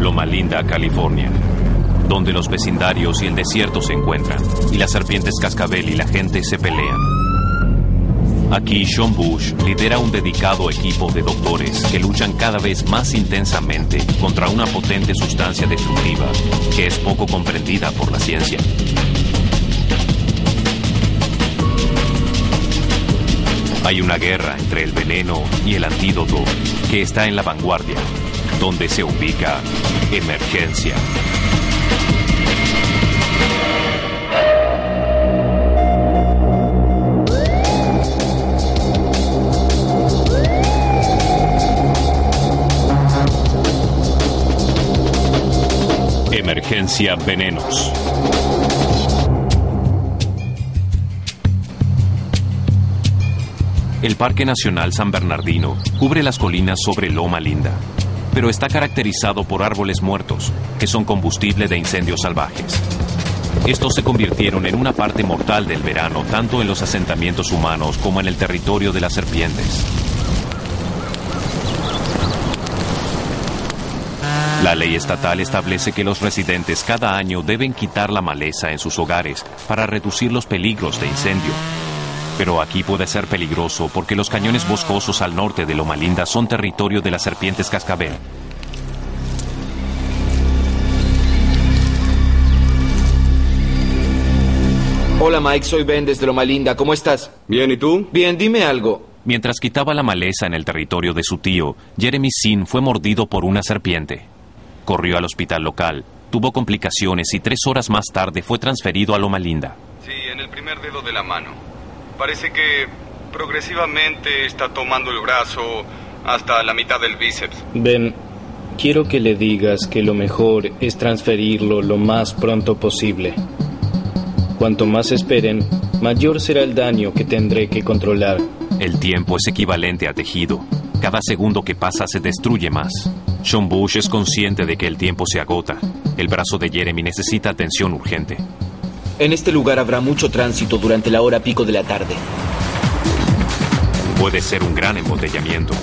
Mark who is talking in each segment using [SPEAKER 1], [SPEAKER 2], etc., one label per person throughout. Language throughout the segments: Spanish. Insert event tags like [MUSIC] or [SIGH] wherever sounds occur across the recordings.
[SPEAKER 1] Loma Linda, California, donde los vecindarios y el desierto se encuentran, y las serpientes cascabel y la gente se pelean. Aquí Sean Bush lidera un dedicado equipo de doctores que luchan cada vez más intensamente contra una potente sustancia destructiva que es poco comprendida por la ciencia. Hay una guerra entre el veneno y el antídoto que está en la vanguardia, donde se ubica Emergencia. Emergencia Venenos. El Parque Nacional San Bernardino cubre las colinas sobre Loma Linda, pero está caracterizado por árboles muertos, que son combustible de incendios salvajes. Estos se convirtieron en una parte mortal del verano, tanto en los asentamientos humanos como en el territorio de las serpientes. La ley estatal establece que los residentes cada año deben quitar la maleza en sus hogares para reducir los peligros de incendio. Pero aquí puede ser peligroso porque los cañones boscosos al norte de Loma Linda son territorio de las serpientes cascabel.
[SPEAKER 2] Hola Mike, soy Ben desde Loma Linda. ¿Cómo estás?
[SPEAKER 3] Bien, ¿y tú?
[SPEAKER 2] Bien, dime algo.
[SPEAKER 1] Mientras quitaba la maleza en el territorio de su tío, Jeremy Sin fue mordido por una serpiente. Corrió al hospital local, tuvo complicaciones y tres horas más tarde fue transferido a Loma Linda.
[SPEAKER 3] Sí, en el primer dedo de la mano. Parece que progresivamente está tomando el brazo hasta la mitad del bíceps.
[SPEAKER 4] Ben, quiero que le digas que lo mejor es transferirlo lo más pronto posible. Cuanto más esperen, mayor será el daño que tendré que controlar.
[SPEAKER 1] El tiempo es equivalente a tejido. Cada segundo que pasa se destruye más. Sean Bush es consciente de que el tiempo se agota. El brazo de Jeremy necesita atención urgente.
[SPEAKER 2] En este lugar habrá mucho tránsito durante la hora pico de la tarde.
[SPEAKER 1] Puede ser un gran embotellamiento.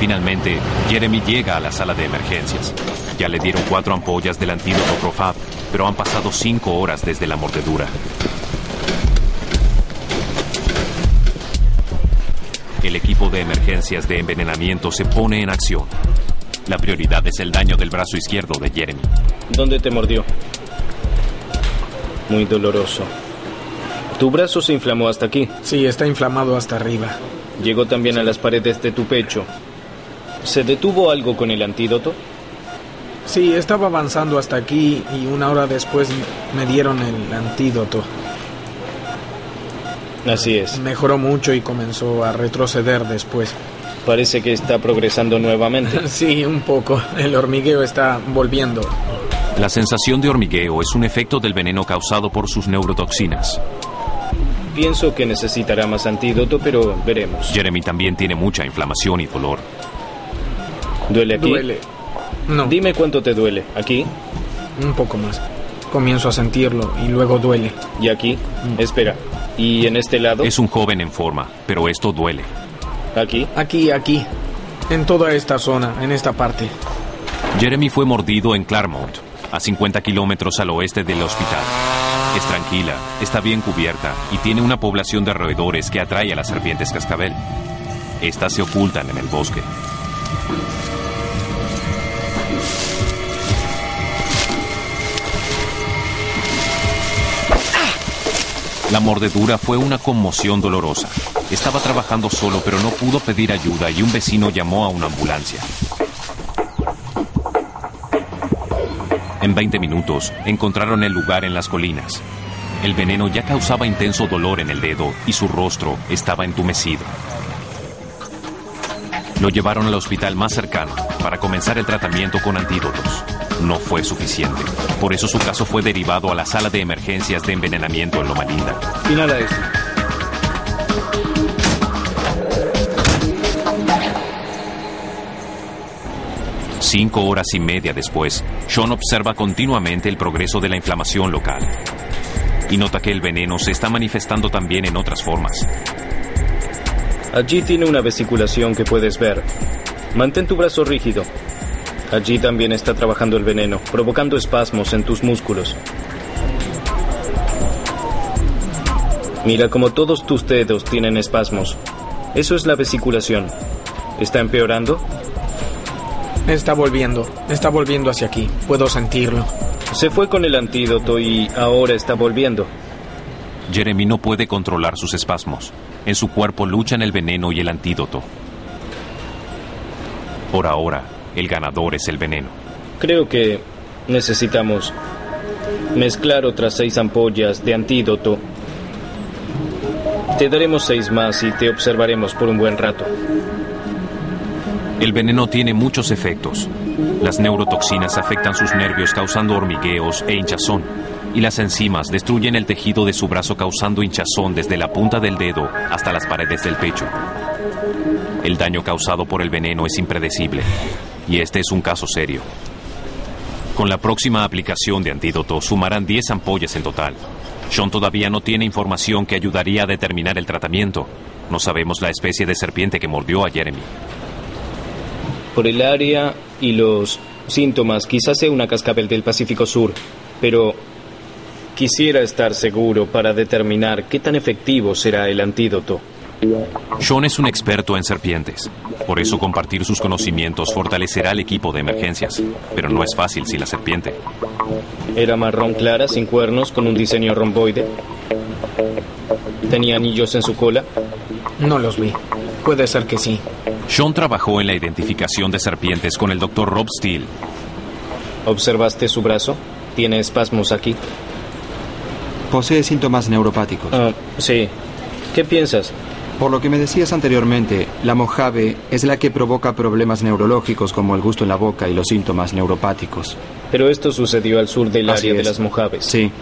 [SPEAKER 1] Finalmente, Jeremy llega a la sala de emergencias. Ya le dieron cuatro ampollas del antídoto Profab, pero han pasado cinco horas desde la mordedura. El equipo de emergencias de envenenamiento se pone en acción. La prioridad es el daño del brazo izquierdo de Jeremy.
[SPEAKER 4] ¿Dónde te mordió? Muy doloroso. Tu brazo se inflamó hasta aquí.
[SPEAKER 5] Sí, está inflamado hasta arriba.
[SPEAKER 4] Llegó también a las paredes de tu pecho. ¿Se detuvo algo con el antídoto?
[SPEAKER 5] Sí, estaba avanzando hasta aquí y una hora después me dieron el antídoto.
[SPEAKER 4] Así es.
[SPEAKER 5] Mejoró mucho y comenzó a retroceder después.
[SPEAKER 4] Parece que está progresando nuevamente. [LAUGHS]
[SPEAKER 5] Sí, un poco. El hormigueo está volviendo.
[SPEAKER 1] La sensación de hormigueo es un efecto del veneno causado por sus neurotoxinas.
[SPEAKER 4] Pienso que necesitará más antídoto, pero veremos.
[SPEAKER 1] Jeremy también tiene mucha inflamación y dolor.
[SPEAKER 4] ¿Duele aquí?
[SPEAKER 5] Duele. No,
[SPEAKER 4] Dime cuánto te duele. ¿Aquí?
[SPEAKER 5] un poco más. Comienzo a sentirlo y luego duele.
[SPEAKER 4] ¿Y aquí? Espera. ¿Y en este lado?
[SPEAKER 1] Es un joven en forma, pero esto duele.
[SPEAKER 4] ¿Aquí?
[SPEAKER 5] Aquí, aquí. En toda esta zona, en esta parte.
[SPEAKER 1] Jeremy fue mordido en Claremont, a 50 kilómetros al oeste del hospital. Es tranquila, está bien cubierta y tiene una población de roedores que atrae a las serpientes cascabel. Estas se ocultan en el bosque. La mordedura fue una conmoción dolorosa. Estaba trabajando solo, pero no pudo pedir ayuda y un vecino llamó a una ambulancia. En 20 minutos encontraron el lugar en las colinas. El veneno ya causaba intenso dolor en el dedo y su rostro estaba entumecido. Lo llevaron al hospital más cercano para comenzar el tratamiento con antídotos. No fue suficiente. Por eso su caso fue derivado a la sala de emergencias de envenenamiento en Loma Linda.
[SPEAKER 4] Inhala esto.
[SPEAKER 1] Cinco horas y media después, Sean observa continuamente el progreso de la inflamación local. Y nota que el veneno se está manifestando también en otras formas.
[SPEAKER 4] Allí tiene una vesiculación que puedes ver. Mantén tu brazo rígido. Allí también está trabajando el veneno, provocando espasmos en tus músculos. Mira como todos tus dedos tienen espasmos. Eso es la vesiculación. ¿Está empeorando?
[SPEAKER 5] Está volviendo, está volviendo hacia aquí. Puedo sentirlo.
[SPEAKER 4] Se fue con el antídoto y ahora está volviendo.
[SPEAKER 1] Jeremy no puede controlar sus espasmos. En su cuerpo luchan el veneno y el antídoto. Por ahora, el ganador es el veneno.
[SPEAKER 4] Creo que necesitamos mezclar otras seis ampollas de antídoto. Te daremos seis más y te observaremos por un buen rato.
[SPEAKER 1] El veneno tiene muchos efectos. Las neurotoxinas afectan sus nervios causando hormigueos e hinchazón. Y las enzimas destruyen el tejido de su brazo causando hinchazón desde la punta del dedo hasta las paredes del pecho. El daño causado por el veneno es impredecible. Y este es un caso serio. Con la próxima aplicación de antídoto sumarán 10 ampollas en total. Sean todavía no tiene información que ayudaría a determinar el tratamiento. No sabemos la especie de serpiente que mordió a Jeremy.
[SPEAKER 4] Por el área y los síntomas, quizás sea una cascabel del Pacífico Sur, pero quisiera estar seguro para determinar qué tan efectivo será el antídoto.
[SPEAKER 1] Sean es un experto en serpientes. Por eso compartir sus conocimientos fortalecerá al equipo de emergencias. Pero no es fácil sin la serpiente.
[SPEAKER 4] Era marrón clara, sin cuernos, con un diseño romboide. ¿Tenía anillos en su cola?
[SPEAKER 5] No los vi. Puede ser que sí.
[SPEAKER 1] Sean trabajó en la identificación de serpientes con el Dr. Rob Steele.
[SPEAKER 4] ¿Observaste su brazo? Tiene espasmos aquí.
[SPEAKER 6] Posee síntomas neuropáticos.
[SPEAKER 4] Ah, sí. ¿Qué piensas?
[SPEAKER 6] Por lo que me decías anteriormente, la mojave es la que provoca problemas neurológicos como el gusto en la boca y los síntomas neuropáticos.
[SPEAKER 4] Pero esto sucedió al sur del
[SPEAKER 6] Así
[SPEAKER 4] área de las mojaves.
[SPEAKER 6] Sí.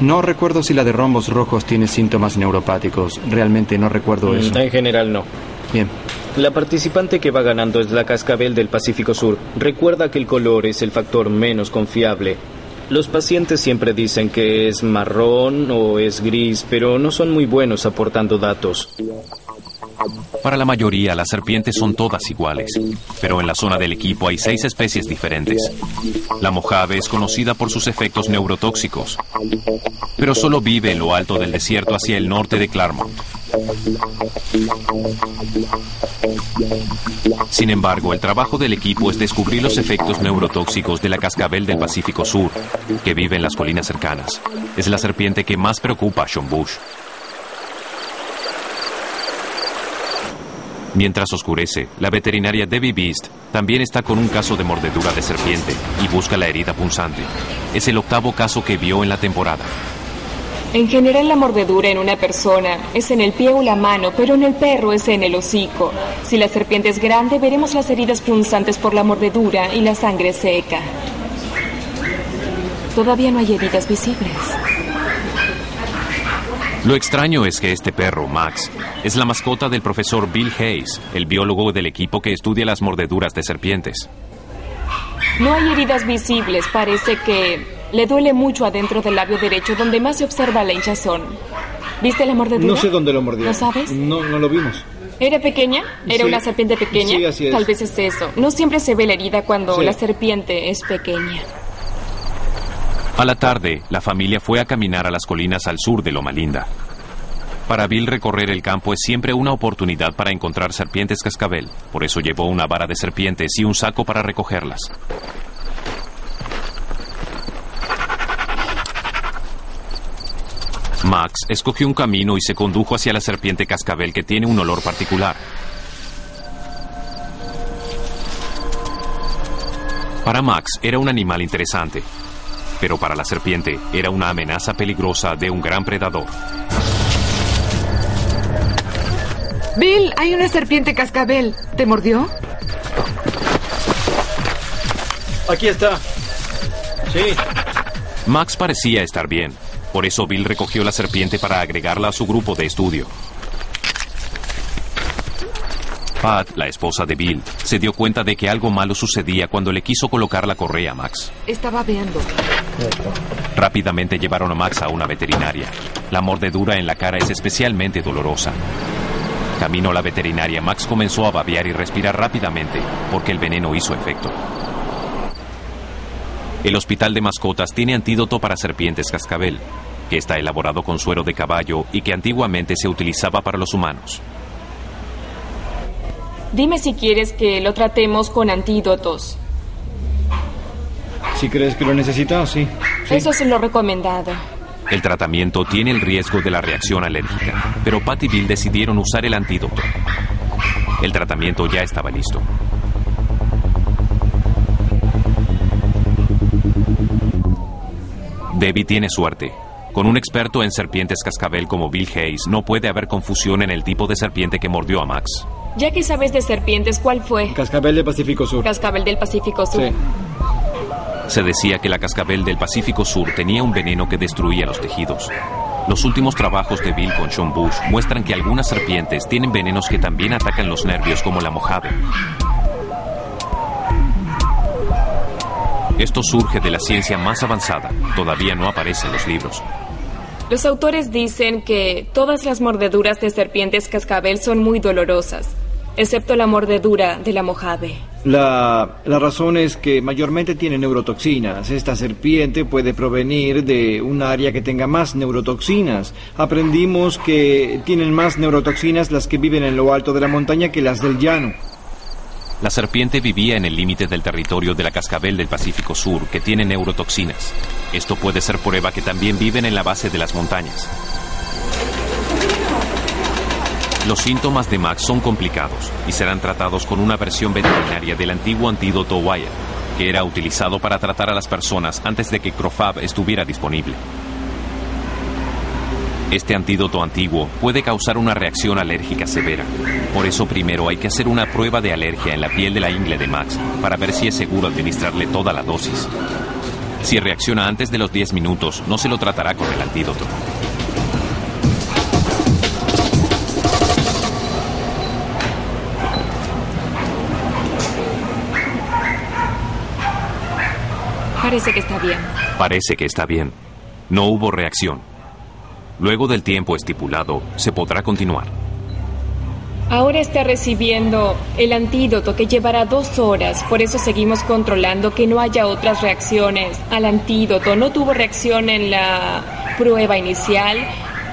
[SPEAKER 6] No recuerdo si la de rombos rojos tiene síntomas neuropáticos. Realmente no recuerdo eso.
[SPEAKER 4] Mm, En general no.
[SPEAKER 6] Bien.
[SPEAKER 4] La participante que va ganando es la cascabel del Pacífico Sur. Recuerda que el color es el factor menos confiable. Los pacientes siempre dicen que es marrón o es gris, pero no son muy buenos aportando datos.
[SPEAKER 1] Para la mayoría, las serpientes son todas iguales, pero en la zona del equipo hay seis especies diferentes. La mojave es conocida por sus efectos neurotóxicos, pero solo vive en lo alto del desierto hacia el norte de Claremont. Sin embargo, el trabajo del equipo es descubrir los efectos neurotóxicos de la cascabel del Pacífico Sur, que vive en las colinas cercanas. Es la serpiente que más preocupa a Sean Bush. Mientras oscurece, la veterinaria Debbie Beast también está con un caso de mordedura de serpiente y busca la herida punzante. Es el octavo caso que vio en la temporada.
[SPEAKER 7] En general la mordedura en una persona es en el pie o la mano, pero en el perro es en el hocico. Si la serpiente es grande, veremos las heridas punzantes por la mordedura y la sangre seca. Todavía no hay heridas visibles.
[SPEAKER 1] Lo extraño es que este perro, Max, es la mascota del profesor Bill Hayes, el biólogo del equipo que estudia las mordeduras de serpientes.
[SPEAKER 7] No hay heridas visibles. Parece que le duele mucho adentro del labio derecho, donde más se observa la hinchazón. ¿Viste la mordedura?
[SPEAKER 8] No sé dónde lo mordió.
[SPEAKER 7] ¿Lo sabes?
[SPEAKER 8] No, no lo vimos.
[SPEAKER 7] ¿Era pequeña? ¿Era
[SPEAKER 8] Sí.
[SPEAKER 7] una serpiente pequeña?
[SPEAKER 8] Sí, así es.
[SPEAKER 7] Tal vez es eso. No siempre se ve la herida cuando
[SPEAKER 8] Sí.
[SPEAKER 7] la serpiente es pequeña.
[SPEAKER 1] A la tarde, la familia fue a caminar a las colinas al sur de Loma Linda. Para Bill recorrer el campo es siempre una oportunidad para encontrar serpientes cascabel, por eso llevó una vara de serpientes y un saco para recogerlas. Max escogió un camino y se condujo hacia la serpiente cascabel que tiene un olor particular. Para Max era un animal interesante, pero para la serpiente era una amenaza peligrosa de un gran predador.
[SPEAKER 8] Bill, hay una serpiente cascabel. ¿Te mordió?
[SPEAKER 4] Aquí está. Sí.
[SPEAKER 1] Max parecía estar bien. Por eso Bill recogió la serpiente para agregarla a su grupo de estudio. Pat, la esposa de Bill, se dio cuenta de que algo malo sucedía cuando le quiso colocar la correa a Max.
[SPEAKER 8] Estaba veando.
[SPEAKER 1] Rápidamente llevaron a Max a una veterinaria. La mordedura en la cara es especialmente dolorosa. Camino a la veterinaria, Max comenzó a babear y respirar rápidamente porque el veneno hizo efecto. El hospital de mascotas tiene antídoto para serpientes cascabel, que está elaborado con suero de caballo y que antiguamente se utilizaba para los humanos.
[SPEAKER 7] Dime si quieres que lo tratemos con antídotos.
[SPEAKER 4] Si crees que lo necesitas, sí. sí.
[SPEAKER 7] Eso es lo recomendado.
[SPEAKER 1] El tratamiento tiene el riesgo de la reacción alérgica, pero Pat y Bill decidieron usar el antídoto. El tratamiento ya estaba listo. Debbie tiene suerte. Con un experto en serpientes cascabel como Bill Hayes, no puede haber confusión en el tipo de serpiente que mordió a Max.
[SPEAKER 7] Ya que sabes de serpientes, ¿cuál fue?
[SPEAKER 4] Cascabel del Pacífico Sur.
[SPEAKER 7] Cascabel del Pacífico Sur.
[SPEAKER 4] Sí.
[SPEAKER 1] Se decía que la cascabel del Pacífico Sur tenía un veneno que destruía los tejidos. Los últimos trabajos de Bill con Sean Bush muestran que algunas serpientes tienen venenos que también atacan los nervios como la mojave. Esto surge de la ciencia más avanzada. Todavía no aparece en los libros.
[SPEAKER 7] Los autores dicen que todas las mordeduras de serpientes cascabel son muy dolorosas, excepto la mordedura de la mojave.
[SPEAKER 9] La, la, razón es que mayormente tiene neurotoxinas. Esta serpiente puede provenir de un área que tenga más neurotoxinas. Aprendimos que tienen más neurotoxinas las que viven en lo alto de la montaña que las del llano.
[SPEAKER 1] La serpiente vivía en el límite del territorio de la cascabel del Pacífico Sur, que tiene neurotoxinas. Esto puede ser prueba que también viven en la base de las montañas. Los síntomas de Max son complicados y serán tratados con una versión veterinaria del antiguo antídoto Wyatt, que era utilizado para tratar a las personas antes de que Crofab estuviera disponible. Este antídoto antiguo puede causar una reacción alérgica severa. Por eso primero hay que hacer una prueba de alergia en la piel de la ingle de Max para ver si es seguro administrarle toda la dosis. Si reacciona antes de los 10 minutos, no se lo tratará con el antídoto.
[SPEAKER 7] Parece que está bien.
[SPEAKER 1] Parece que está bien. No hubo reacción. Luego del tiempo estipulado, se podrá continuar.
[SPEAKER 7] Ahora está recibiendo el antídoto que llevará dos horas, por eso seguimos controlando que no haya otras reacciones al antídoto. No tuvo reacción en la prueba inicial,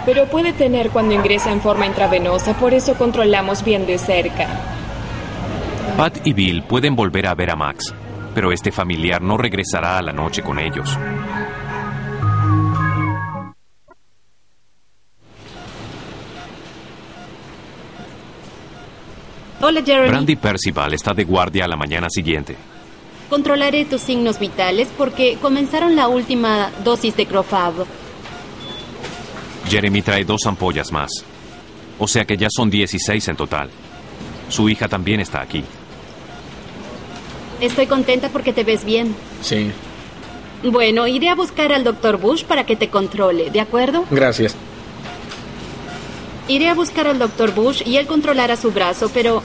[SPEAKER 7] pero puede tener cuando ingresa en forma intravenosa, por eso controlamos bien de cerca.
[SPEAKER 1] Pat y Bill pueden volver a ver a Max, pero este familiar no regresará a la noche con ellos.
[SPEAKER 10] Hola, Jeremy.
[SPEAKER 1] Brandy Percival está de guardia a la mañana siguiente.
[SPEAKER 10] Controlaré tus signos vitales porque comenzaron la última dosis de Crofab.
[SPEAKER 1] Jeremy trae dos ampollas más. O sea que ya son 16 en total. Su hija también está aquí.
[SPEAKER 10] Estoy contenta porque te ves bien.
[SPEAKER 5] Sí.
[SPEAKER 10] Bueno, iré a buscar al doctor Bush para que te controle, ¿de acuerdo?
[SPEAKER 5] Gracias.
[SPEAKER 10] Iré a buscar al doctor Bush y él controlará su brazo, pero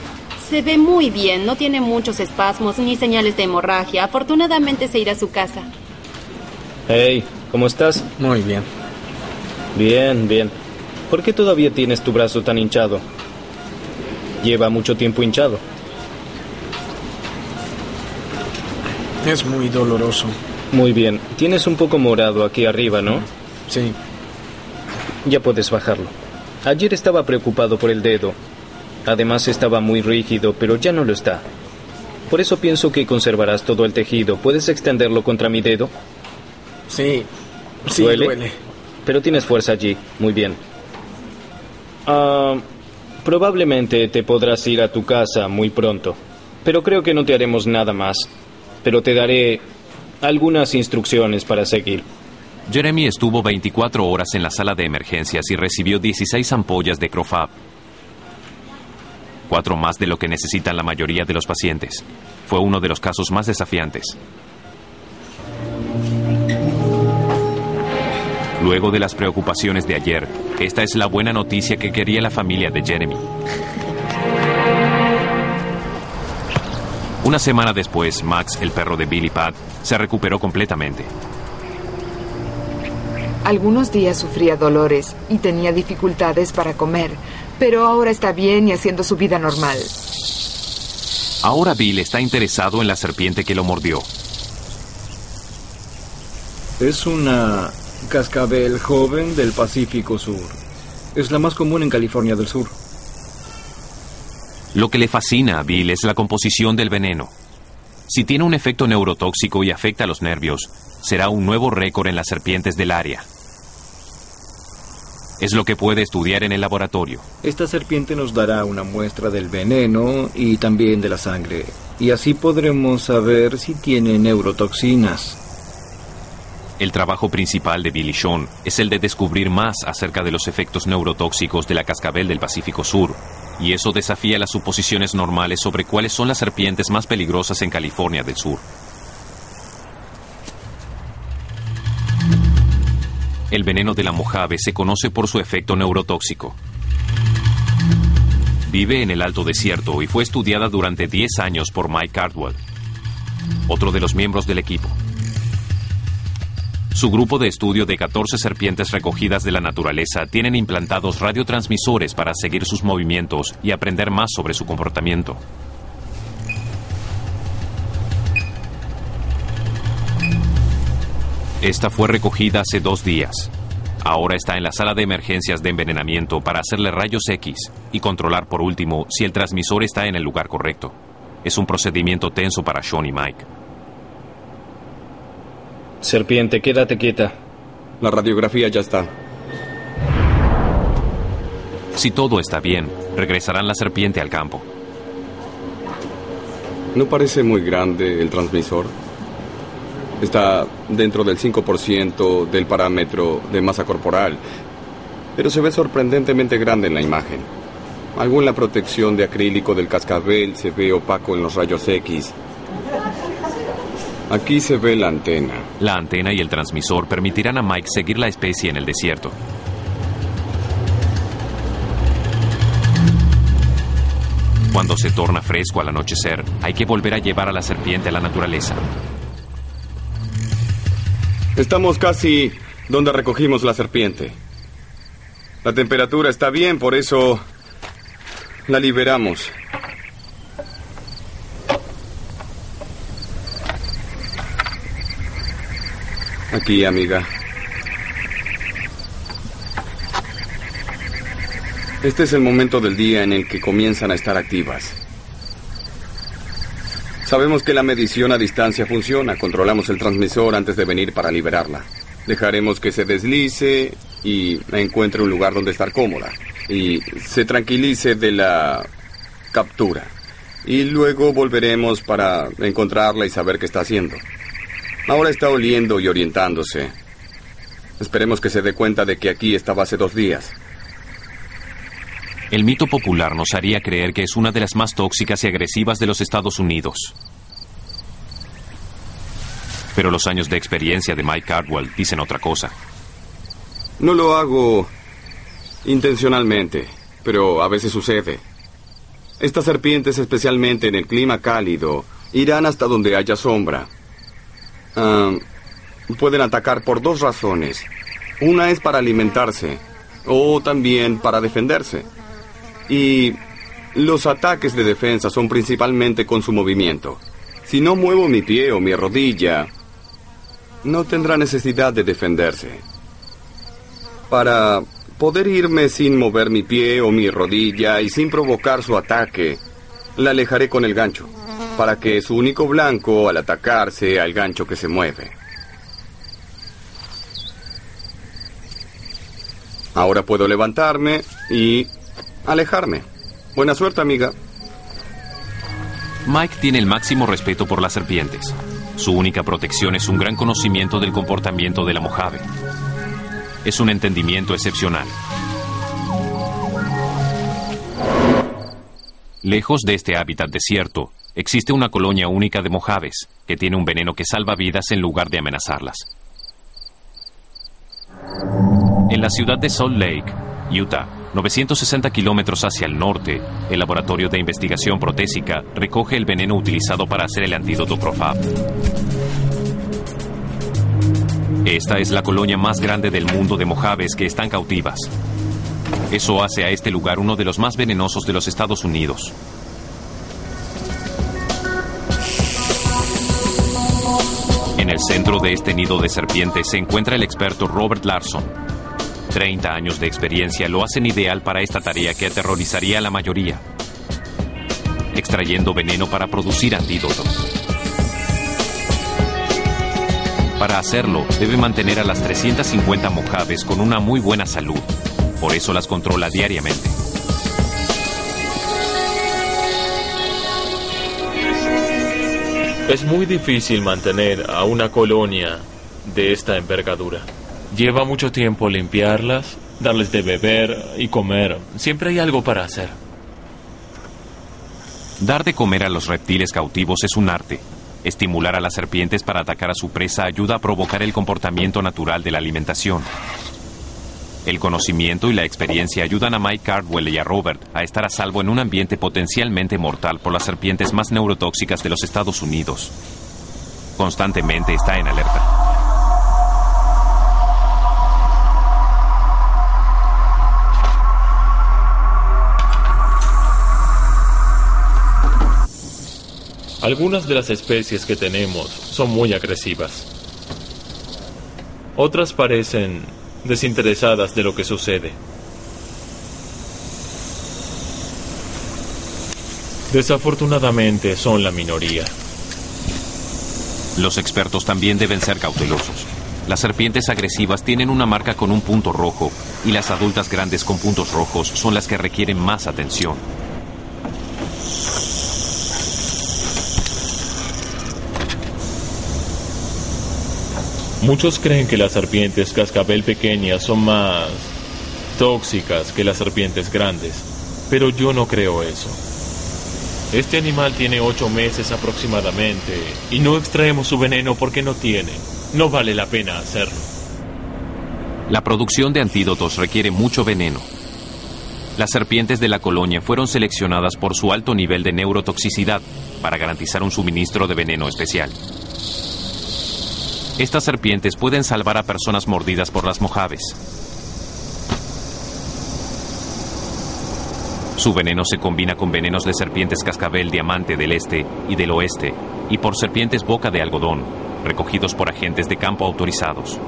[SPEAKER 10] se ve muy bien, no tiene muchos espasmos ni señales de hemorragia. Afortunadamente se irá a su casa.
[SPEAKER 4] Hey, ¿cómo estás?
[SPEAKER 5] Muy bien.
[SPEAKER 4] Bien, bien. ¿Por qué todavía tienes tu brazo tan hinchado? Lleva mucho tiempo hinchado.
[SPEAKER 5] Es muy doloroso.
[SPEAKER 4] Muy bien. Tienes un poco morado aquí arriba, ¿no?
[SPEAKER 5] Sí.
[SPEAKER 4] Ya puedes bajarlo. Ayer estaba preocupado por el dedo. Además estaba muy rígido, pero ya no lo está. Por eso pienso que conservarás todo el tejido. ¿Puedes extenderlo contra mi dedo?
[SPEAKER 5] Sí. Sí,
[SPEAKER 4] ¿Duele?
[SPEAKER 5] duele.
[SPEAKER 4] Pero tienes fuerza allí. Muy bien. Ah, probablemente te podrás ir a tu casa muy pronto. Pero creo que no te haremos nada más. Pero te daré algunas instrucciones para seguir.
[SPEAKER 1] Jeremy estuvo 24 horas en la sala de emergencias y recibió 16 ampollas de Crofab. cuatro más de lo que necesitan la mayoría de los pacientes. Fue uno de los casos más desafiantes. Luego de las preocupaciones de ayer, esta es la buena noticia que quería la familia de Jeremy. Una semana después, Max, el perro de Billy Pat, se recuperó completamente.
[SPEAKER 8] Algunos días sufría dolores y tenía dificultades para comer, pero ahora está bien y haciendo su vida normal.
[SPEAKER 1] Ahora Bill está interesado en la serpiente que lo mordió.
[SPEAKER 9] Es una cascabel joven del Pacífico Sur. Es la más común en California del Sur.
[SPEAKER 1] Lo que le fascina a Bill es la composición del veneno. Si tiene un efecto neurotóxico y afecta a los nervios, será un nuevo récord en las serpientes del área. Es lo que puede estudiar en el laboratorio.
[SPEAKER 9] Esta serpiente nos dará una muestra del veneno y también de la sangre. Y así podremos saber si tiene neurotoxinas.
[SPEAKER 1] El trabajo principal de Billy Sean es el de descubrir más acerca de los efectos neurotóxicos de la cascabel del Pacífico Sur, y eso desafía las suposiciones normales sobre cuáles son las serpientes más peligrosas en California del Sur. El veneno de la mojave se conoce por su efecto neurotóxico. Vive en el Alto Desierto y fue estudiada durante 10 años por Mike Cardwell, otro de los miembros del equipo. Su grupo de estudio de 14 serpientes recogidas de la naturaleza tienen implantados radiotransmisores para seguir sus movimientos y aprender más sobre su comportamiento. Esta fue recogida hace dos días. Ahora está en la sala de emergencias de envenenamiento para hacerle rayos X y controlar por último si el transmisor está en el lugar correcto. Es un procedimiento tenso para Sean y Mike.
[SPEAKER 4] Serpiente, quédate quieta.
[SPEAKER 11] La radiografía ya está.
[SPEAKER 1] Si todo está bien, regresarán la serpiente al campo.
[SPEAKER 11] ¿No parece muy grande el transmisor? Está dentro del 5% del parámetro de masa corporal, pero se ve sorprendentemente grande en la imagen. Algo en la protección de acrílico del cascabel se ve opaco en los rayos X. Aquí se ve la antena.
[SPEAKER 1] La antena y el transmisor permitirán a Mike seguir la especie en el desierto. Cuando se torna fresco al anochecer, hay que volver a llevar a la serpiente a la naturaleza.
[SPEAKER 11] Estamos casi donde recogimos la serpiente. La temperatura está bien, por eso la liberamos. Aquí, amiga. Este es el momento del día en el que comienzan a estar activas. Sabemos que la medición a distancia funciona. Controlamos el transmisor antes de venir para liberarla. Dejaremos que se deslice y encuentre un lugar donde estar cómoda. Y se tranquilice de la captura. Y luego volveremos para encontrarla y saber qué está haciendo. Ahora está oliendo y orientándose. Esperemos que se dé cuenta de que aquí estaba hace dos días.
[SPEAKER 1] El mito popular nos haría creer que es una de las más tóxicas y agresivas de los Estados Unidos. Pero los años de experiencia de Mike Cardwell dicen otra cosa.
[SPEAKER 11] No lo hago intencionalmente, pero a veces sucede. Estas serpientes, especialmente en el clima cálido, irán hasta donde haya sombra. Pueden atacar por dos razones. Una es para alimentarse o también para defenderse. Y los ataques de defensa son principalmente con su movimiento. Si no muevo mi pie o mi rodilla, no tendrá necesidad de defenderse. Para poder irme sin mover mi pie o mi rodilla y sin provocar su ataque, la alejaré con el gancho para que su único blanco al atacar sea el gancho que se mueve. Ahora puedo levantarme y alejarme. Buena suerte, amiga.
[SPEAKER 1] Mike tiene el máximo respeto por las serpientes. Su única protección es un gran conocimiento del comportamiento de la mojave. Es un entendimiento excepcional. Lejos de este hábitat desierto, existe una colonia única de mojaves, que tiene un veneno que salva vidas en lugar de amenazarlas. En la ciudad de Salt Lake, Utah, 960 kilómetros hacia el norte, el Laboratorio de Investigación Protésica recoge el veneno utilizado para hacer el antídoto Profab. Esta es la colonia más grande del mundo de mojaves que están cautivas. Eso hace a este lugar uno de los más venenosos de los Estados Unidos. En el centro de este nido de serpientes se encuentra el experto Robert Larson. 30 años de experiencia lo hacen ideal para esta tarea que aterrorizaría a la mayoría. Extrayendo veneno para producir antídotos. Para hacerlo, debe mantener a las 350 mojaves con una muy buena salud. Por eso las controla diariamente.
[SPEAKER 12] Es muy difícil mantener a una colonia de esta envergadura. Lleva mucho tiempo limpiarlas, darles de beber y comer. Siempre hay algo para hacer.
[SPEAKER 1] Dar de comer a los reptiles cautivos es un arte, Estimular a las serpientes para atacar a su presa ayuda a provocar el comportamiento natural de la alimentación. El conocimiento y la experiencia ayudan a Mike Cardwell y a Robert a estar a salvo en un ambiente potencialmente mortal por las serpientes más neurotóxicas de los Estados Unidos. Constantemente está en alerta.
[SPEAKER 12] Algunas de las especies que tenemos son muy agresivas. Otras parecen desinteresadas de lo que sucede. Desafortunadamente son la minoría.
[SPEAKER 1] Los expertos también deben ser cautelosos. Las serpientes agresivas tienen una marca con un punto rojo y las adultas grandes con puntos rojos son las que requieren más atención.
[SPEAKER 12] Muchos creen que las serpientes cascabel pequeñas son más tóxicas que las serpientes grandes, pero yo no creo eso. Este animal tiene ocho meses aproximadamente y no extraemos su veneno porque no tiene. No vale la pena hacerlo.
[SPEAKER 1] La producción de antídotos requiere mucho veneno. Las serpientes de la colonia fueron seleccionadas por su alto nivel de neurotoxicidad para garantizar un suministro de veneno especial. Estas serpientes pueden salvar a personas mordidas por las mojaves. Su veneno se combina con venenos de serpientes cascabel diamante del este y del oeste y por serpientes boca de algodón, recogidos por agentes de campo autorizados.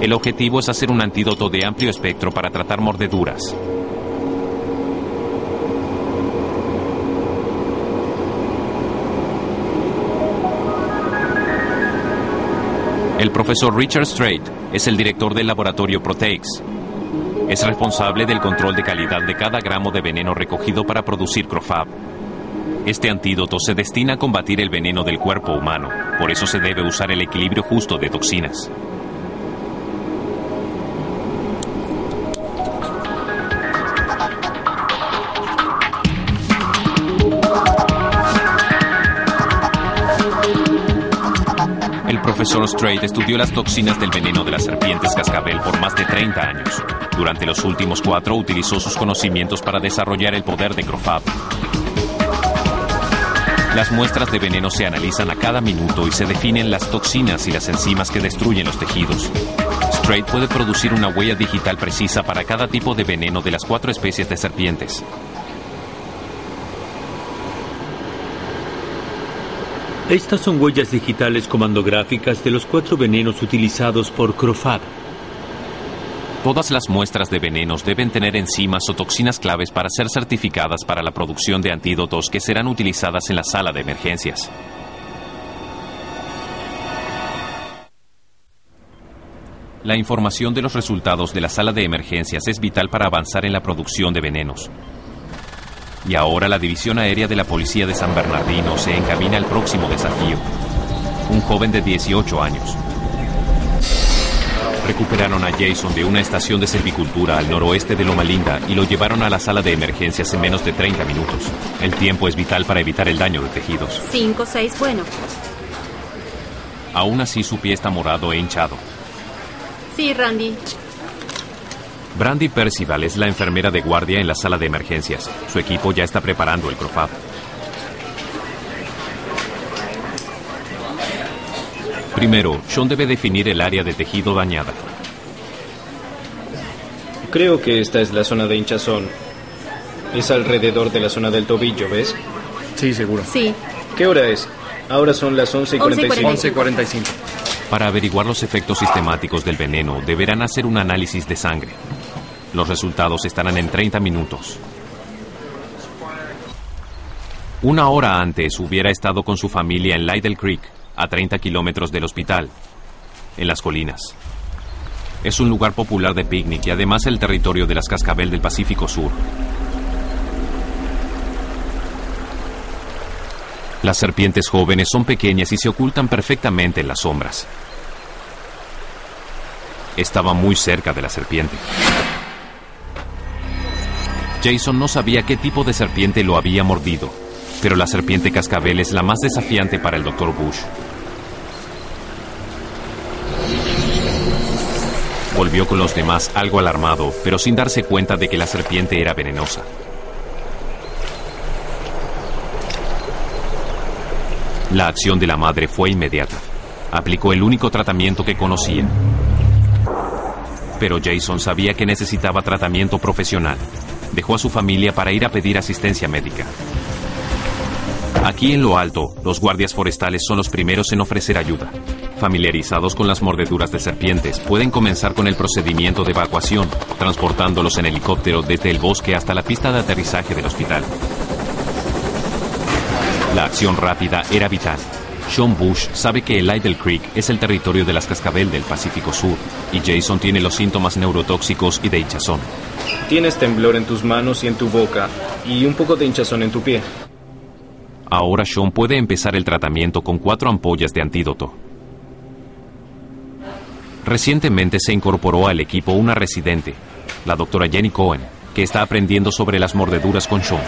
[SPEAKER 1] El objetivo es hacer un antídoto de amplio espectro para tratar mordeduras, El profesor Richard Strait es el director del laboratorio Proteix. Es responsable del control de calidad de cada gramo de veneno recogido para producir Crofab. Este antídoto se destina a combatir el veneno del cuerpo humano, por eso se debe usar el equilibrio justo de toxinas. Profesor Strait estudió las toxinas del veneno de las serpientes cascabel por más de 30 años. Durante los últimos cuatro utilizó sus conocimientos para desarrollar el poder de Crofab. Las muestras de veneno se analizan a cada minuto y se definen las toxinas y las enzimas que destruyen los tejidos. Strait puede producir una huella digital precisa para cada tipo de veneno de las cuatro especies de serpientes.
[SPEAKER 13] Estas son huellas digitales comandográficas de los cuatro venenos utilizados por Crofab.
[SPEAKER 1] Todas las muestras de venenos deben tener enzimas o toxinas claves para ser certificadas para la producción de antídotos que serán utilizadas en la sala de emergencias. La información de los resultados de la sala de emergencias es vital para avanzar en la producción de venenos. Y ahora la División Aérea de la Policía de San Bernardino se encamina al próximo desafío. Un joven de 18 años. Recuperaron a Jason de una estación de servicultura al noroeste de Loma Linda y lo llevaron a la sala de emergencias en menos de 30 minutos. El tiempo es vital para evitar el daño de tejidos.
[SPEAKER 10] Cinco, seis, bueno.
[SPEAKER 1] Aún así su pie está morado e hinchado.
[SPEAKER 10] Sí, Randy.
[SPEAKER 1] Brandy Percival es la enfermera de guardia en la sala de emergencias. Su equipo ya está preparando el crofab. Primero, Sean debe definir el área de tejido dañada.
[SPEAKER 4] Creo que esta es la zona de hinchazón. Es alrededor de la zona del tobillo, ¿ves?
[SPEAKER 14] Sí, seguro.
[SPEAKER 10] Sí.
[SPEAKER 4] ¿Qué hora es? Ahora son las 11 y 45.
[SPEAKER 14] 11 y 45.
[SPEAKER 1] Para averiguar los efectos sistemáticos del veneno, deberán hacer un análisis de sangre. Los resultados estarán en 30 minutos. Una hora antes hubiera estado con su familia en Lydell Creek, a 30 kilómetros del hospital, en las colinas. Es un lugar popular de picnic y además el territorio de las cascabel del Pacífico Sur. Las serpientes jóvenes son pequeñas y se ocultan perfectamente en las sombras. Estaba muy cerca de la serpiente. Jason no sabía qué tipo de serpiente lo había mordido, pero la serpiente cascabel es la más desafiante para el Dr. Bush. Volvió con los demás algo alarmado, pero sin darse cuenta de que la serpiente era venenosa. La acción de la madre fue inmediata. Aplicó el único tratamiento que conocía. Pero Jason sabía que necesitaba tratamiento profesional. Dejó a su familia para ir a pedir asistencia médica. Aquí en lo alto, los guardias forestales son los primeros en ofrecer ayuda. Familiarizados con las mordeduras de serpientes, pueden comenzar con el procedimiento de evacuación, transportándolos en helicóptero desde el bosque hasta la pista de aterrizaje del hospital. La acción rápida era vital. Sean Bush sabe que el Idle Creek es el territorio de las cascabel del Pacífico Sur y Jason tiene los síntomas neurotóxicos y de hinchazón.
[SPEAKER 4] Tienes temblor en tus manos y en tu boca y un poco de hinchazón en tu pie.
[SPEAKER 1] Ahora Sean puede empezar el tratamiento con cuatro ampollas de antídoto. Recientemente se incorporó al equipo una residente, la doctora Jenny Cohen, que está aprendiendo sobre las mordeduras con Sean.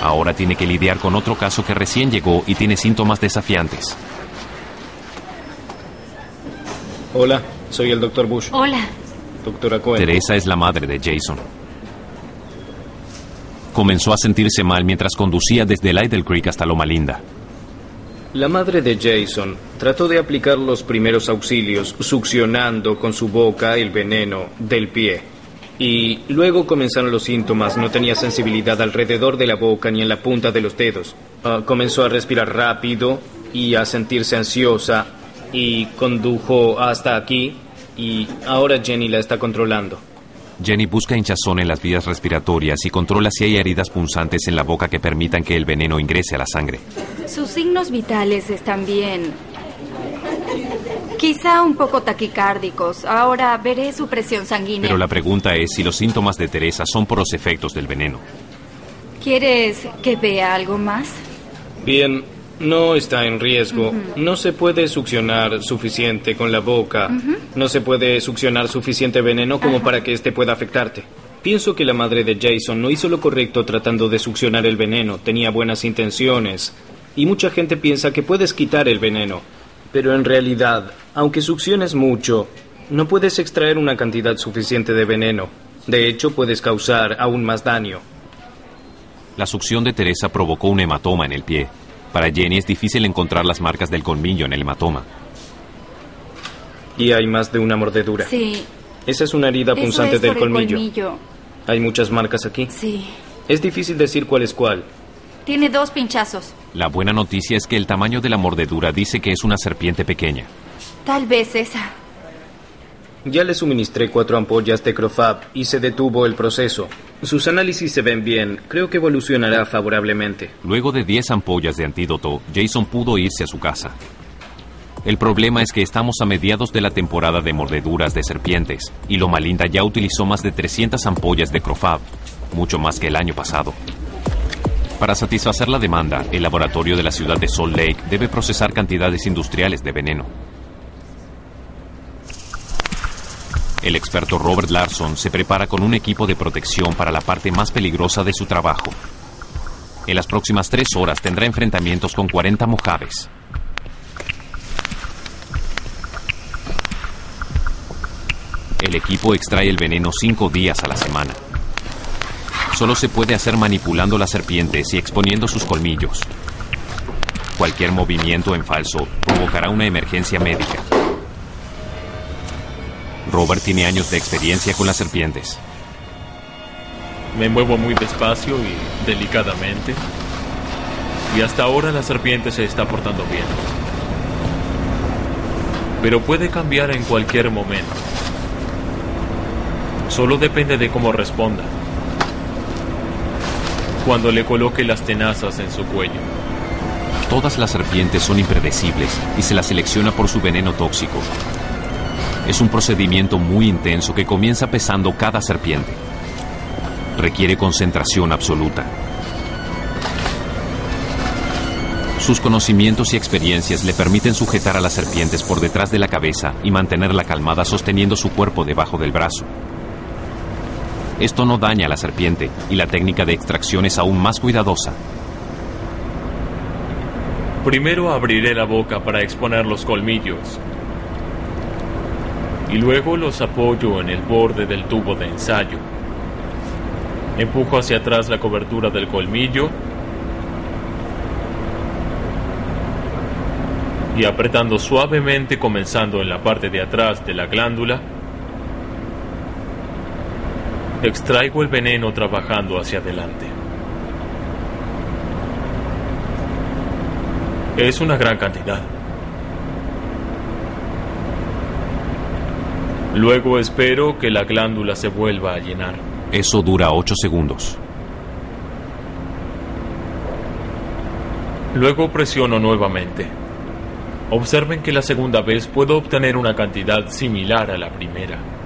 [SPEAKER 1] Ahora tiene que lidiar con otro caso que recién llegó y tiene síntomas desafiantes.
[SPEAKER 4] Hola, soy el doctor Bush.
[SPEAKER 10] Hola.
[SPEAKER 4] Doctora Cohen.
[SPEAKER 1] Teresa es la madre de Jason. Comenzó a sentirse mal mientras conducía desde Idle Creek hasta Loma Linda.
[SPEAKER 4] La madre de Jason trató de aplicar los primeros auxilios succionando con su boca el veneno del pie. Y luego comenzaron los síntomas. No tenía sensibilidad alrededor de la boca ni en la punta de los dedos. Ah, comenzó a respirar rápido y a sentirse ansiosa y condujo hasta aquí y ahora Jenny la está controlando.
[SPEAKER 1] Jenny busca hinchazón en las vías respiratorias y controla si hay heridas punzantes en la boca que permitan que el veneno ingrese a la sangre.
[SPEAKER 15] Sus signos vitales están bien. Quizá un poco taquicárdicos. Ahora veré su presión sanguínea.
[SPEAKER 1] Pero la pregunta es si los síntomas de Teresa son por los efectos del veneno.
[SPEAKER 15] ¿Quieres que vea algo más?
[SPEAKER 4] Bien, no está en riesgo. No se puede succionar suficiente con la boca. No se puede succionar suficiente veneno como para que éste pueda afectarte. Pienso que la madre de Jason no hizo lo correcto tratando de succionar el veneno. Tenía buenas intenciones. Y mucha gente piensa que puedes quitar el veneno. Pero en realidad, aunque succiones mucho, no puedes extraer una cantidad suficiente de veneno. De hecho, puedes causar aún más daño.
[SPEAKER 1] La succión de Teresa provocó un hematoma en el pie. Para Jenny es difícil encontrar las marcas del colmillo en el hematoma.
[SPEAKER 4] Y hay más de una mordedura.
[SPEAKER 15] Sí.
[SPEAKER 4] Esa es una herida
[SPEAKER 15] Eso
[SPEAKER 4] punzante
[SPEAKER 15] es
[SPEAKER 4] del
[SPEAKER 15] por el
[SPEAKER 4] colmillo.
[SPEAKER 15] colmillo.
[SPEAKER 4] Hay muchas marcas aquí.
[SPEAKER 15] Sí.
[SPEAKER 4] Es difícil decir cuál es cuál.
[SPEAKER 15] Tiene dos pinchazos.
[SPEAKER 1] La buena noticia es que el tamaño de la mordedura dice que es una serpiente pequeña.
[SPEAKER 15] Tal vez esa.
[SPEAKER 4] Ya le suministré cuatro ampollas de Crofab y se detuvo el proceso. Sus análisis se ven bien. Creo que evolucionará favorablemente.
[SPEAKER 1] Luego de 10 ampollas de antídoto, Jason pudo irse a su casa. El problema es que estamos a mediados de la temporada de mordeduras de serpientes y Loma Linda ya utilizó más de 300 ampollas de Crofab, mucho más que el año pasado. Para satisfacer la demanda, el laboratorio de la ciudad de Salt Lake debe procesar cantidades industriales de veneno. El experto Robert Larson se prepara con un equipo de protección para la parte más peligrosa de su trabajo. En las próximas tres horas tendrá enfrentamientos con 40 mojaves. El equipo extrae el veneno cinco días a la semana. Solo se puede hacer manipulando las serpientes y exponiendo sus colmillos. Cualquier movimiento en falso provocará una emergencia médica. Robert tiene años de experiencia con las serpientes.
[SPEAKER 12] Me muevo muy despacio y delicadamente. Y hasta ahora la serpiente se está portando bien. Pero puede cambiar en cualquier momento. Solo depende de cómo responda. Cuando le coloque las tenazas en su cuello.
[SPEAKER 1] Todas las serpientes son impredecibles y se las selecciona por su veneno tóxico. Es un procedimiento muy intenso que comienza pesando cada serpiente. Requiere concentración absoluta. Sus conocimientos y experiencias le permiten sujetar a las serpientes por detrás de la cabeza y mantenerla calmada sosteniendo su cuerpo debajo del brazo. Esto no daña a la serpiente y la técnica de extracción es aún más cuidadosa.
[SPEAKER 12] Primero abriré la boca para exponer los colmillos. Y luego los apoyo en el borde del tubo de ensayo. Empujo hacia atrás la cobertura del colmillo y apretando suavemente comenzando en la parte de atrás de la glándula, extraigo el veneno trabajando hacia adelante. Es una gran cantidad. Luego espero que la glándula se vuelva a llenar.
[SPEAKER 1] Eso dura 8 segundos.
[SPEAKER 12] Luego presiono nuevamente. Observen que la segunda vez puedo obtener una cantidad similar a la primera.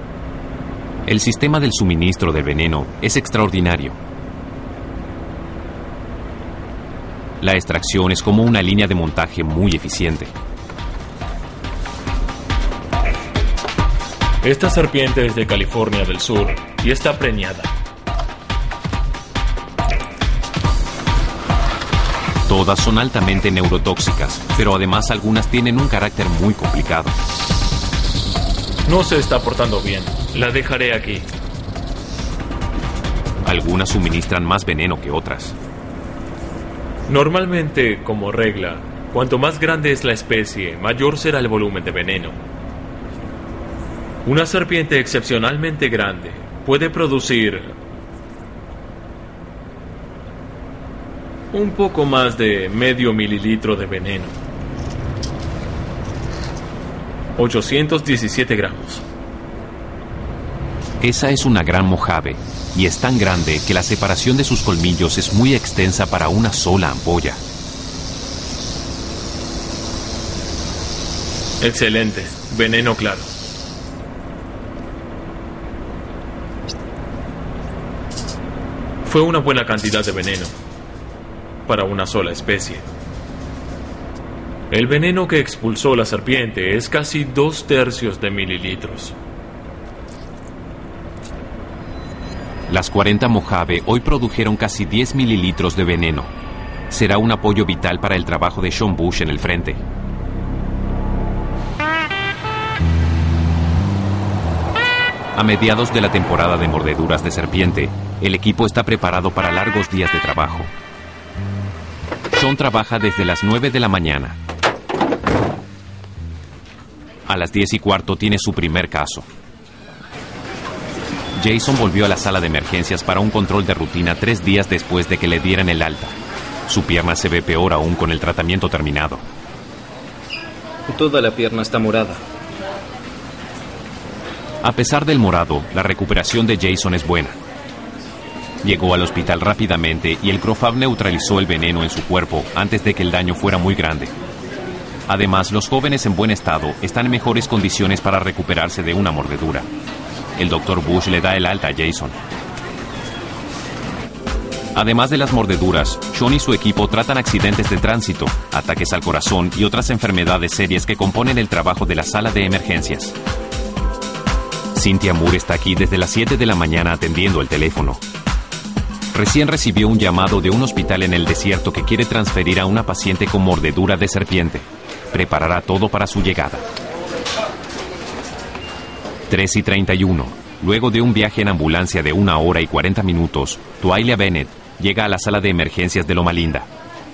[SPEAKER 1] El sistema del suministro del veneno es extraordinario. La extracción es como una línea de montaje muy eficiente.
[SPEAKER 12] Esta serpiente es de California del Sur y está preñada.
[SPEAKER 1] Todas son altamente neurotóxicas, pero además algunas tienen un carácter muy complicado.
[SPEAKER 12] No se está portando bien. La dejaré aquí.
[SPEAKER 1] Algunas suministran más veneno que otras.
[SPEAKER 12] Normalmente, como regla, cuanto más grande es la especie, mayor será el volumen de veneno. Una serpiente excepcionalmente grande puede producir un poco más de medio mililitro de veneno. 817 gramos.
[SPEAKER 1] Esa es una gran mojave y es tan grande que la separación de sus colmillos es muy extensa para una sola ampolla.
[SPEAKER 12] Excelente. Veneno claro. Fue una buena cantidad de veneno para una sola especie. El veneno que expulsó la serpiente es casi dos tercios de mililitros.
[SPEAKER 1] Las 40 Mojave hoy produjeron casi 10 mililitros de veneno. Será un apoyo vital para el trabajo de Sean Bush en el frente. A mediados de la temporada de mordeduras de serpiente, el equipo está preparado para largos días de trabajo. Sean trabaja desde las 9 de la mañana. A las 10 y cuarto tiene su primer caso. Jason volvió a la sala de emergencias para un control de rutina tres días después de que le dieran el alta. Su pierna se ve peor aún con el tratamiento terminado.
[SPEAKER 4] Toda la pierna está morada.
[SPEAKER 1] A pesar del morado, la recuperación de Jason es buena. Llegó al hospital rápidamente y el Crofab neutralizó el veneno en su cuerpo antes de que el daño fuera muy grande. Además, los jóvenes en buen estado están en mejores condiciones para recuperarse de una mordedura. El Dr. Bush le da el alta a Jason. Además de las mordeduras, Sean y su equipo tratan accidentes de tránsito, ataques al corazón y otras enfermedades serias que componen el trabajo de la sala de emergencias. Cynthia Moore está aquí desde las 7 de la mañana atendiendo el teléfono. Recién recibió un llamado de un hospital en el desierto que quiere transferir a una paciente con mordedura de serpiente. Preparará todo para su llegada. 3 y 31. Luego de un viaje en ambulancia de una hora y 40 minutos, Twyla Bennett llega a la sala de emergencias de Loma Linda.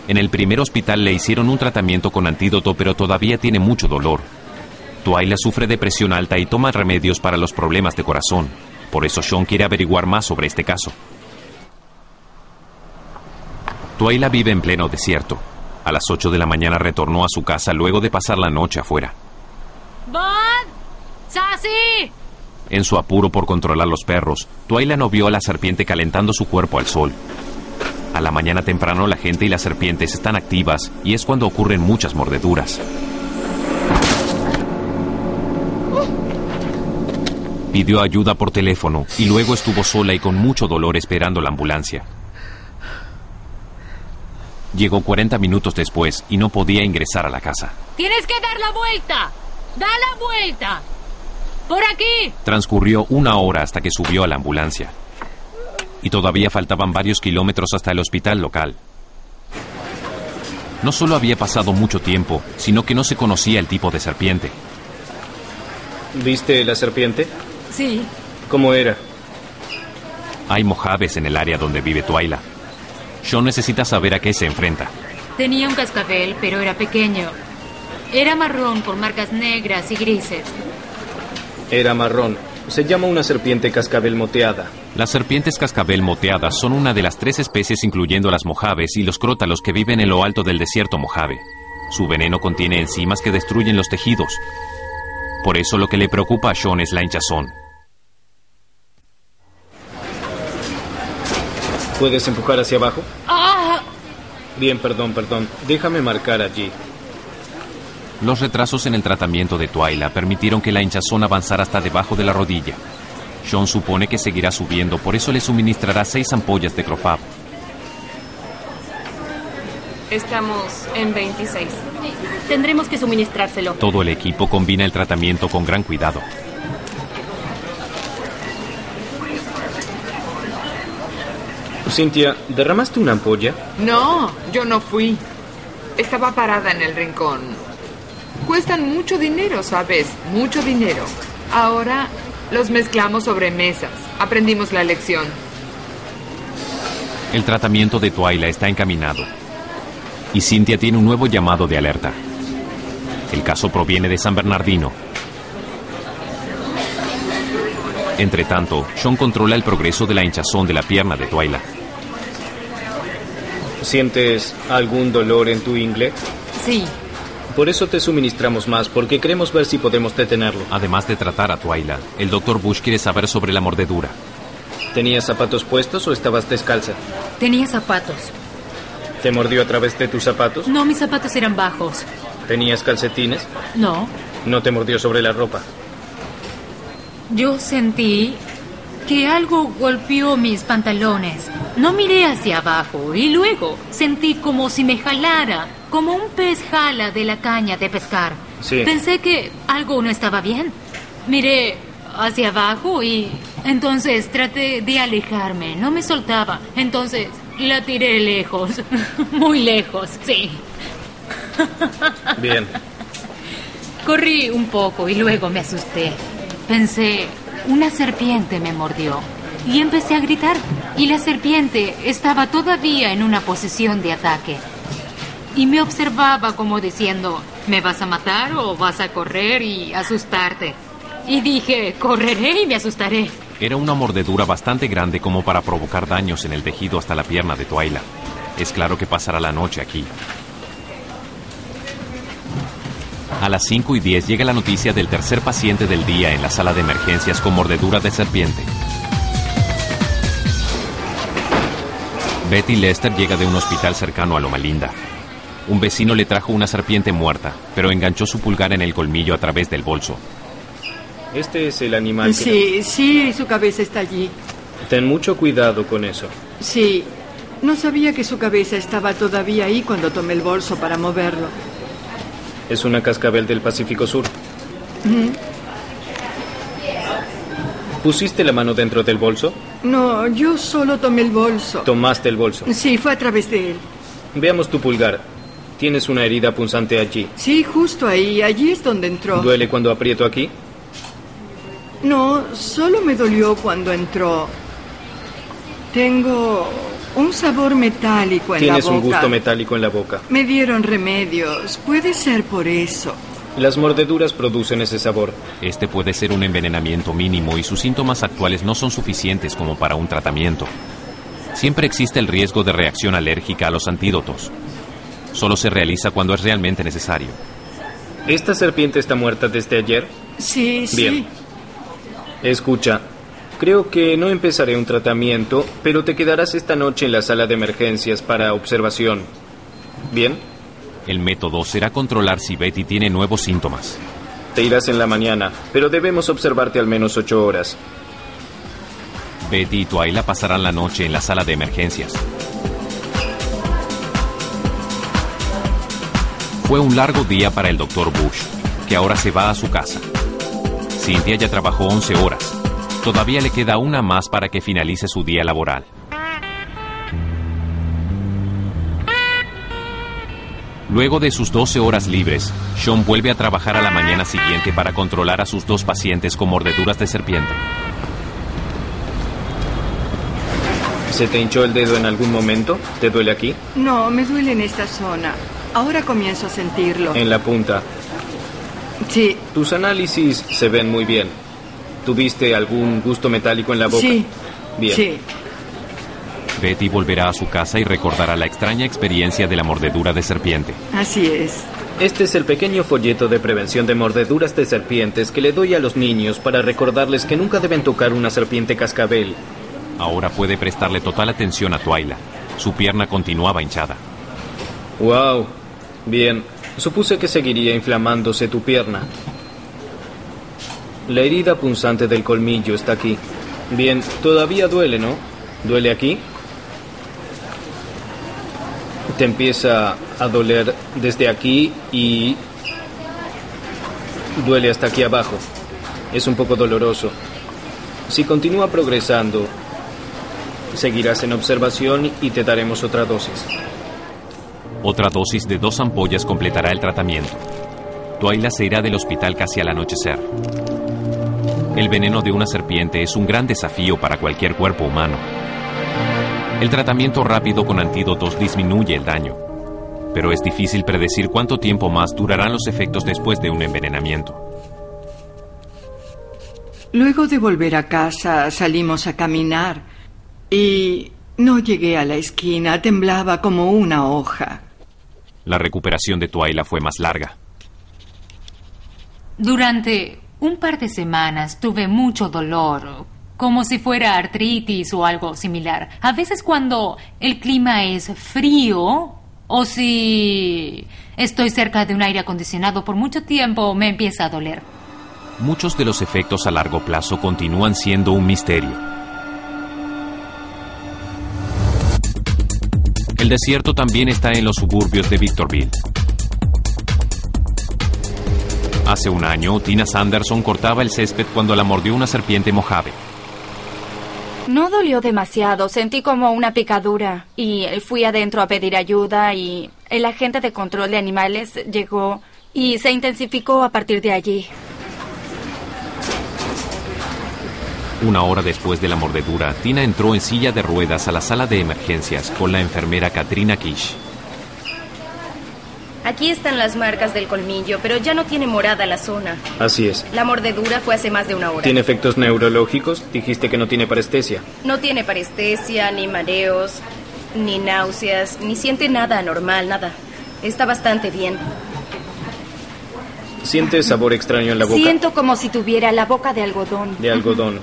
[SPEAKER 1] En el primer hospital le hicieron un tratamiento con antídoto, pero todavía tiene mucho dolor. Twyla sufre de presión alta y toma remedios para los problemas de corazón. Por eso Sean quiere averiguar más sobre este caso. Twyla vive en pleno desierto. A las 8 de la mañana retornó a su casa luego de pasar la noche afuera.
[SPEAKER 14] ¡Bud! ¡Sassy!
[SPEAKER 1] En su apuro por controlar los perros, Twyla no vio a la serpiente calentando su cuerpo al sol. A la mañana temprano la gente y las serpientes están activas y es cuando ocurren muchas mordeduras. Pidió ayuda por teléfono y luego estuvo sola y con mucho dolor esperando la ambulancia. Llegó 40 minutos después y no podía ingresar a la casa.
[SPEAKER 14] ¡Tienes que dar la vuelta! ¡Da la vuelta! ¡Por aquí!
[SPEAKER 1] Transcurrió una hora hasta que subió a la ambulancia. Y todavía faltaban varios kilómetros hasta el hospital local. No solo había pasado mucho tiempo, sino que no se conocía el tipo de serpiente.
[SPEAKER 4] ¿Viste la serpiente?
[SPEAKER 14] Sí.
[SPEAKER 4] ¿Cómo era?
[SPEAKER 1] Hay mojaves en el área donde vive Twyla. Sean necesita saber a qué se enfrenta.
[SPEAKER 14] Tenía un cascabel, pero era pequeño. Era marrón con marcas negras y grises.
[SPEAKER 4] Era marrón. Se llama una serpiente cascabel moteada.
[SPEAKER 1] Las serpientes cascabel moteadas son una de las tres especies incluyendo las mojaves y los crótalos que viven en lo alto del desierto mojave. Su veneno contiene enzimas que destruyen los tejidos. Por eso lo que le preocupa a Sean es la hinchazón.
[SPEAKER 4] ¿Puedes empujar hacia abajo?
[SPEAKER 14] ¡Ah!
[SPEAKER 4] Bien, perdón, perdón. Déjame marcar allí.
[SPEAKER 1] Los retrasos en el tratamiento de Twyla permitieron que la hinchazón avanzara hasta debajo de la rodilla. Sean supone que seguirá subiendo, por eso le suministrará seis ampollas de Crofab.
[SPEAKER 7] Estamos en 26.
[SPEAKER 10] Tendremos que suministrárselo.
[SPEAKER 1] Todo el equipo combina el tratamiento con gran cuidado.
[SPEAKER 4] Cynthia, ¿derramaste una ampolla?
[SPEAKER 8] No, yo no fui. Estaba parada en el rincón. Cuestan mucho dinero, ¿sabes? Mucho dinero. Ahora los mezclamos sobre mesas. Aprendimos la lección.
[SPEAKER 1] El tratamiento de Twyla está encaminado. Y Cynthia tiene un nuevo llamado de alerta. El caso proviene de San Bernardino. Entre tanto, Sean controla el progreso de la hinchazón de la pierna de Twyla.
[SPEAKER 4] ¿Sientes algún dolor en tu ingle?
[SPEAKER 7] Sí.
[SPEAKER 4] Por eso te suministramos más, porque queremos ver si podemos detenerlo.
[SPEAKER 1] Además de tratar a Twyla, el Dr. Bush quiere saber sobre la mordedura.
[SPEAKER 4] ¿Tenías zapatos puestos o estabas descalza?
[SPEAKER 14] Tenía zapatos.
[SPEAKER 4] ¿Te mordió a través de tus zapatos?
[SPEAKER 14] No, mis zapatos eran bajos.
[SPEAKER 4] ¿Tenías calcetines?
[SPEAKER 14] No.
[SPEAKER 4] No te mordió sobre la ropa.
[SPEAKER 14] Yo sentí que algo golpeó mis pantalones. No miré hacia abajo y luego sentí como si me jalara, como un pez jala de la caña de pescar.
[SPEAKER 4] Sí.
[SPEAKER 14] Pensé que algo no estaba bien. Miré hacia abajo y entonces traté de alejarme. No me soltaba. Entonces la tiré lejos. [LAUGHS] Muy lejos, sí. [LAUGHS]
[SPEAKER 4] Bien.
[SPEAKER 14] Corrí un poco y luego me asusté. Pensé, una serpiente me mordió. Y empecé a gritar. Y la serpiente estaba todavía en una posición de ataque. Y me observaba como diciendo, ¿me vas a matar o vas a correr y asustarte? Y dije, correré y me asustaré.
[SPEAKER 1] Era una mordedura bastante grande como para provocar daños en el tejido hasta la pierna de Twyla. Es claro que pasará la noche aquí. A las 5 y 10 llega la noticia del tercer paciente del día en la sala de emergencias con mordedura de serpiente. Betty Lester llega de un hospital cercano a Loma Linda. Un vecino le trajo una serpiente muerta, pero enganchó su pulgar en el colmillo a través del bolso.
[SPEAKER 4] Este es el animal que...
[SPEAKER 16] Sí, sí, su cabeza está allí.
[SPEAKER 4] Ten mucho cuidado con eso.
[SPEAKER 16] Sí, no sabía que su cabeza estaba todavía ahí cuando tomé el bolso para moverlo.
[SPEAKER 4] Es una cascabel del Pacífico Sur. ¿Pusiste la mano dentro del bolso?
[SPEAKER 16] No, yo solo tomé el bolso.
[SPEAKER 4] Tomaste el bolso.
[SPEAKER 16] Sí, fue a través de él.
[SPEAKER 4] Veamos tu pulgar. Tienes una herida punzante allí.
[SPEAKER 16] Sí, justo ahí. Allí es donde entró.
[SPEAKER 4] ¿Duele cuando aprieto aquí?
[SPEAKER 16] No, solo me dolió cuando entró. Tengo un sabor metálico en la boca.
[SPEAKER 4] Tienes un gusto metálico en la boca.
[SPEAKER 16] Me dieron remedios. Puede ser por eso.
[SPEAKER 4] Las mordeduras producen ese sabor.
[SPEAKER 1] Este puede ser un envenenamiento mínimo y sus síntomas actuales no son suficientes como para un tratamiento. Siempre existe el riesgo de reacción alérgica a los antídotos. Solo se realiza cuando es realmente necesario.
[SPEAKER 4] ¿Esta serpiente está muerta desde ayer?
[SPEAKER 16] Sí, sí.
[SPEAKER 4] Bien. Escucha, creo que no empezaré un tratamiento, pero te quedarás esta noche en la sala de emergencias para observación. ¿Bien?
[SPEAKER 1] El método será controlar si Betty tiene nuevos síntomas.
[SPEAKER 4] Te irás en la mañana, pero debemos observarte al menos ocho horas.
[SPEAKER 1] Betty y Twyla pasarán la noche en la sala de emergencias. Fue un largo día para el Dr. Bush, que ahora se va a su casa. Cynthia ya trabajó 11 horas. Todavía le queda una más para que finalice su día laboral. Luego de sus 12 horas libres, Sean vuelve a trabajar a la mañana siguiente para controlar a sus dos pacientes con mordeduras de serpiente.
[SPEAKER 4] ¿Se te hinchó el dedo en algún momento? ¿Te duele aquí?
[SPEAKER 16] No, me duele en esta zona. Ahora comienzo a sentirlo.
[SPEAKER 4] En la punta.
[SPEAKER 16] Sí.
[SPEAKER 4] Tus análisis se ven muy bien. ¿Tuviste algún gusto metálico en la boca?
[SPEAKER 16] Sí.
[SPEAKER 4] Bien.
[SPEAKER 16] Sí.
[SPEAKER 1] Betty volverá a su casa y recordará la extraña experiencia de la mordedura de serpiente.
[SPEAKER 16] Así es.
[SPEAKER 4] Este es el pequeño folleto de prevención de mordeduras de serpientes que le doy a los niños para recordarles que nunca deben tocar una serpiente cascabel.
[SPEAKER 1] Ahora puede prestarle total atención a Twyla. Su pierna continuaba hinchada.
[SPEAKER 4] Wow. Bien. Supuse que seguiría inflamándose tu pierna. La herida punzante del colmillo está aquí. Bien, todavía duele, ¿no? ¿Duele aquí? Te empieza a doler desde aquí y duele hasta aquí abajo. Es un poco doloroso. Si continúa progresando, seguirás en observación y te daremos otra dosis.
[SPEAKER 1] Otra dosis de dos ampollas completará el tratamiento. Twyla se irá del hospital casi al anochecer. El veneno de una serpiente es un gran desafío para cualquier cuerpo humano. El tratamiento rápido con antídotos disminuye el daño, pero es difícil predecir cuánto tiempo más durarán los efectos después de un envenenamiento.
[SPEAKER 16] Luego de volver a casa salimos a caminar y no llegué a la esquina, temblaba como una hoja.
[SPEAKER 1] La recuperación de Twyla fue más larga.
[SPEAKER 14] Durante un par de semanas tuve mucho dolor, como si fuera artritis o algo similar. A veces cuando el clima es frío o si estoy cerca de un aire acondicionado por mucho tiempo me empieza a doler.
[SPEAKER 1] Muchos de los efectos a largo plazo continúan siendo un misterio. El desierto también está en los suburbios de Victorville. Hace un año, Tina Sanderson cortaba el césped cuando la mordió una serpiente mojave.
[SPEAKER 15] No dolió demasiado, sentí como una picadura y fui adentro a pedir ayuda y el agente de control de animales llegó y se intensificó a partir de allí.
[SPEAKER 1] Una hora después de la mordedura, Tina entró en silla de ruedas a la sala de emergencias con la enfermera Katrina Kish.
[SPEAKER 17] Aquí están las marcas del colmillo, pero ya no tiene morada la zona.
[SPEAKER 4] Así es.
[SPEAKER 17] La mordedura fue hace más de una hora.
[SPEAKER 4] ¿Tiene efectos neurológicos? Dijiste que no tiene parestesia.
[SPEAKER 17] No tiene parestesia, ni mareos, ni náuseas, ni siente nada anormal, nada. Está bastante bien.
[SPEAKER 4] ¿Siente sabor extraño en la boca?
[SPEAKER 15] Siento como si tuviera la boca de algodón.
[SPEAKER 4] De algodón.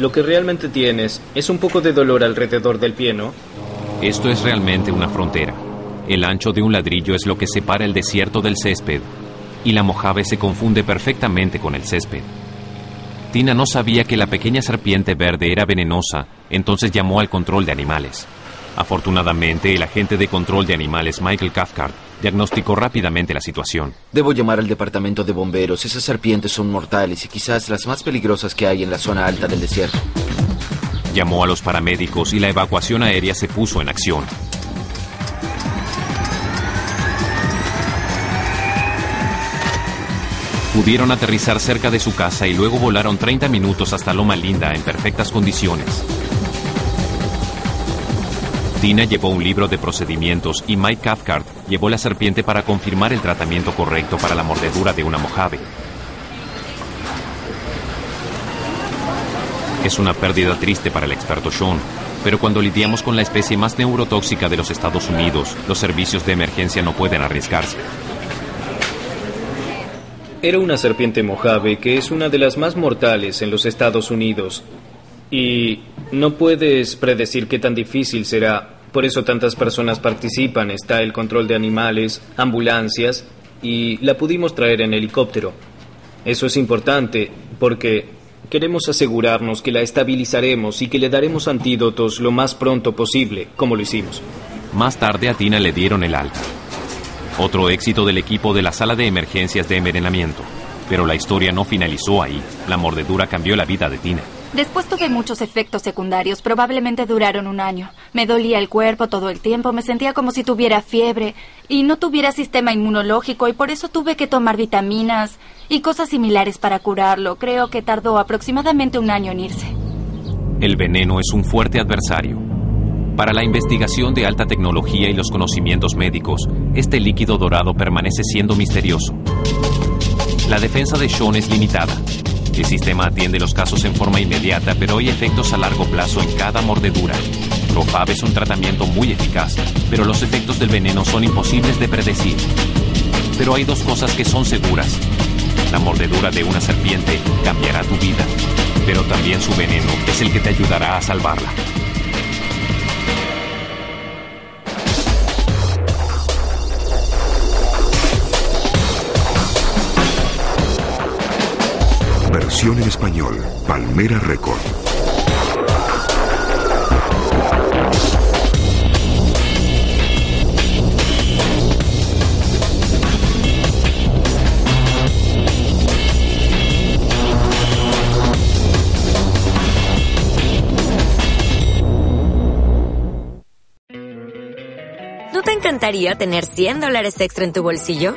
[SPEAKER 4] Lo que realmente tienes es un poco de dolor alrededor del pie, ¿no?
[SPEAKER 1] Esto es realmente una frontera. El ancho de un ladrillo es lo que separa el desierto del césped, y la mojave se confunde perfectamente con el césped. Tina no sabía que la pequeña serpiente verde era venenosa, entonces llamó al control de animales. Afortunadamente, el agente de control de animales Michael Cathcart diagnosticó rápidamente la situación.
[SPEAKER 2] Debo llamar al departamento de bomberos. Esas serpientes son mortales y quizás las más peligrosas que hay en la zona alta del desierto.
[SPEAKER 1] Llamó a los paramédicos y la evacuación aérea se puso en acción. Pudieron aterrizar cerca de su casa y luego volaron 30 minutos hasta Loma Linda en perfectas condiciones. Tina llevó un libro de procedimientos y Mike Cathcart llevó la serpiente para confirmar el tratamiento correcto para la mordedura de una mojave. Es una pérdida triste para el experto Sean, pero cuando lidiamos con la especie más neurotóxica de los Estados Unidos, los servicios de emergencia no pueden arriesgarse.
[SPEAKER 4] Era una serpiente mojave que es una de las más mortales en los Estados Unidos. Y no puedes predecir qué tan difícil será. Por eso tantas personas participan. Está el control de animales, ambulancias y la pudimos traer en helicóptero. Eso es importante porque queremos asegurarnos que la estabilizaremos y que le daremos antídotos lo más pronto posible, como lo hicimos.
[SPEAKER 1] Más tarde a Tina le dieron el alta. Otro éxito del equipo de la sala de emergencias de envenenamiento. Pero la historia no finalizó ahí. La mordedura cambió la vida de Tina.
[SPEAKER 15] Después tuve muchos efectos secundarios, probablemente duraron un año. Me dolía el cuerpo todo el tiempo, me sentía como si tuviera fiebre y no tuviera sistema inmunológico y por eso tuve que tomar vitaminas y cosas similares para curarlo. Creo que tardó aproximadamente un año en irse.
[SPEAKER 1] El veneno es un fuerte adversario. Para la investigación de alta tecnología y los conocimientos médicos, este líquido dorado permanece siendo misterioso. La defensa de Sean es limitada. El sistema atiende los casos en forma inmediata, pero hay efectos a largo plazo en cada mordedura. Profab es un tratamiento muy eficaz, pero los efectos del veneno son imposibles de predecir. Pero hay dos cosas que son seguras. La mordedura de una serpiente cambiará tu vida, pero también su veneno es el que te ayudará a salvarla.
[SPEAKER 18] En español, Palmera Record.
[SPEAKER 19] ¿No te encantaría tener 100 dólares extra en tu bolsillo?